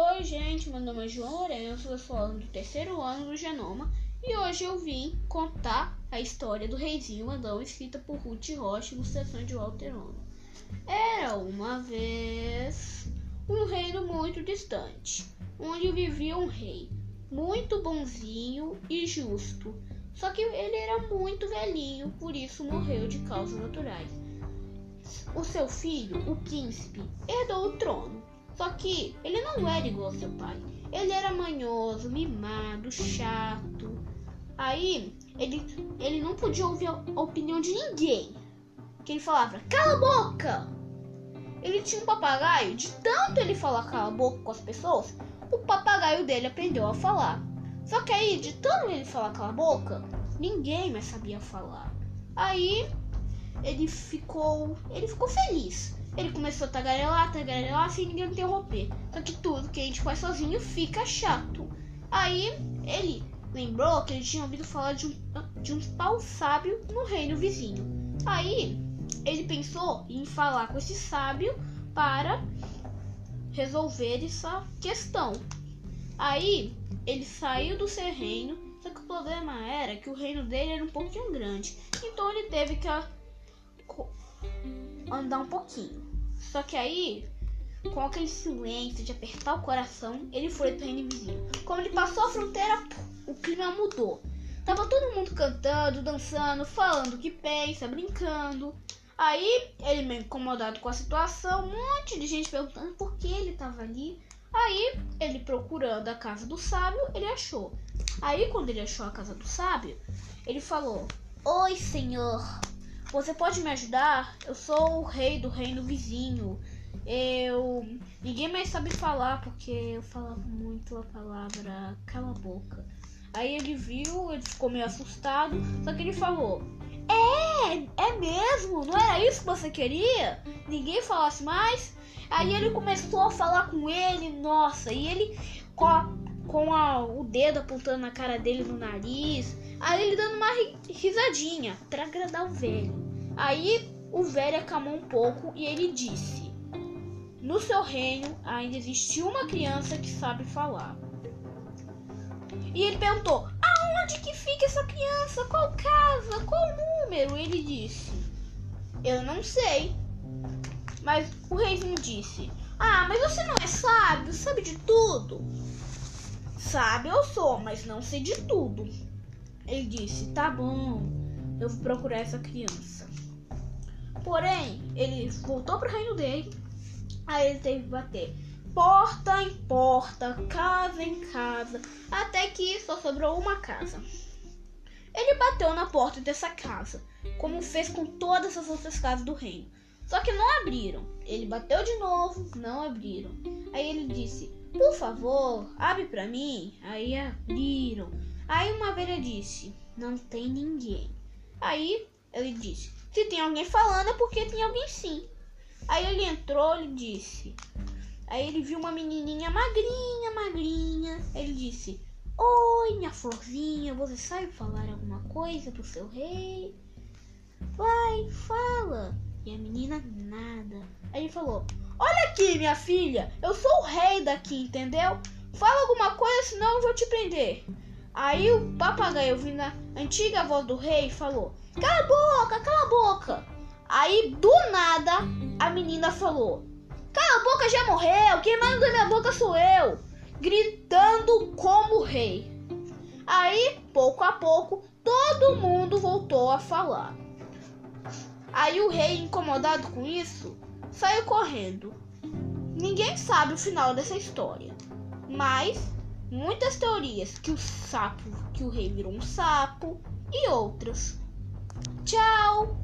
Oi, gente, meu nome é João Lourenço, eu sou do terceiro ano do Genoma e hoje eu vim contar a história do reizinho Adão escrita por Ruth Rocha, ilustração de Walter Ono. Era uma vez um reino muito distante, onde vivia um rei muito bonzinho e justo. Só que ele era muito velhinho, por isso morreu de causas naturais. O seu filho, o príncipe, herdou o trono só que ele não era igual ao seu pai. Ele era manhoso, mimado, chato. Aí ele, ele não podia ouvir a opinião de ninguém. Que ele falava, cala a boca! Ele tinha um papagaio, de tanto ele falar cala a boca com as pessoas, o papagaio dele aprendeu a falar. Só que aí, de tanto ele falar cala a boca, ninguém mais sabia falar. Aí ele ficou, ele ficou feliz. Ele começou a tagarelar, tagarelar sem ninguém interromper. Só que tudo que a gente faz sozinho fica chato. Aí ele lembrou que ele tinha ouvido falar de um, de um pau sábio no reino vizinho. Aí ele pensou em falar com esse sábio para resolver essa questão. Aí ele saiu do seu reino, só que o problema era que o reino dele era um pouquinho grande. Então ele teve que andar um pouquinho. Só que aí, com aquele silêncio de apertar o coração, ele foi pro reino vizinho. Quando ele passou a fronteira, o clima mudou. Tava todo mundo cantando, dançando, falando o que pensa, brincando. Aí, ele meio incomodado com a situação, um monte de gente perguntando por que ele tava ali. Aí, ele procurando a casa do sábio, ele achou. Aí, quando ele achou a casa do sábio, ele falou: Oi, senhor, você pode me ajudar? Eu sou o rei do reino vizinho. Eu. Ninguém mais sabe falar porque eu falava muito a palavra cala a boca. Aí ele viu, ele ficou meio assustado, só que ele falou: É, é mesmo? Não era isso que você queria? Ninguém falasse mais? Aí ele começou a falar com ele, nossa, e ele com, a, com a, o dedo apontando na cara dele no nariz. Aí ele dando uma risadinha para agradar o velho. Aí o velho acalmou um pouco e ele disse: No seu reino ainda existe uma criança que sabe falar. E ele perguntou: Aonde que fica essa criança? Qual casa? Qual número? Ele disse: Eu não sei. Mas o reizinho disse: Ah, mas você não é sábio, sabe de tudo. Sabe eu sou, mas não sei de tudo. Ele disse: Tá bom, eu vou procurar essa criança. Porém, ele voltou para o reino dele. Aí ele teve que bater porta em porta, casa em casa, até que só sobrou uma casa. Ele bateu na porta dessa casa, como fez com todas as outras casas do reino. Só que não abriram. Ele bateu de novo, não abriram. Aí ele disse: Por favor, abre para mim. Aí abriram. Aí uma velha disse: Não tem ninguém. Aí ele disse: Se tem alguém falando é porque tem alguém sim. Aí ele entrou e disse: Aí ele viu uma menininha magrinha, magrinha. Ele disse: Oi, minha florzinha, você sabe falar alguma coisa pro seu rei? Vai, fala. E a menina nada. Aí ele falou: Olha aqui, minha filha, eu sou o rei daqui, entendeu? Fala alguma coisa, senão eu vou te prender. Aí o papagaio, ouvindo a antiga voz do rei, falou: Cala a boca, cala a boca. Aí do nada a menina falou: Cala a boca, já morreu. Quem manda da minha boca sou eu. Gritando como rei. Aí, pouco a pouco, todo mundo voltou a falar. Aí o rei, incomodado com isso, saiu correndo. Ninguém sabe o final dessa história, mas muitas teorias que o sapo, que o rei virou um sapo e outras. Tchau!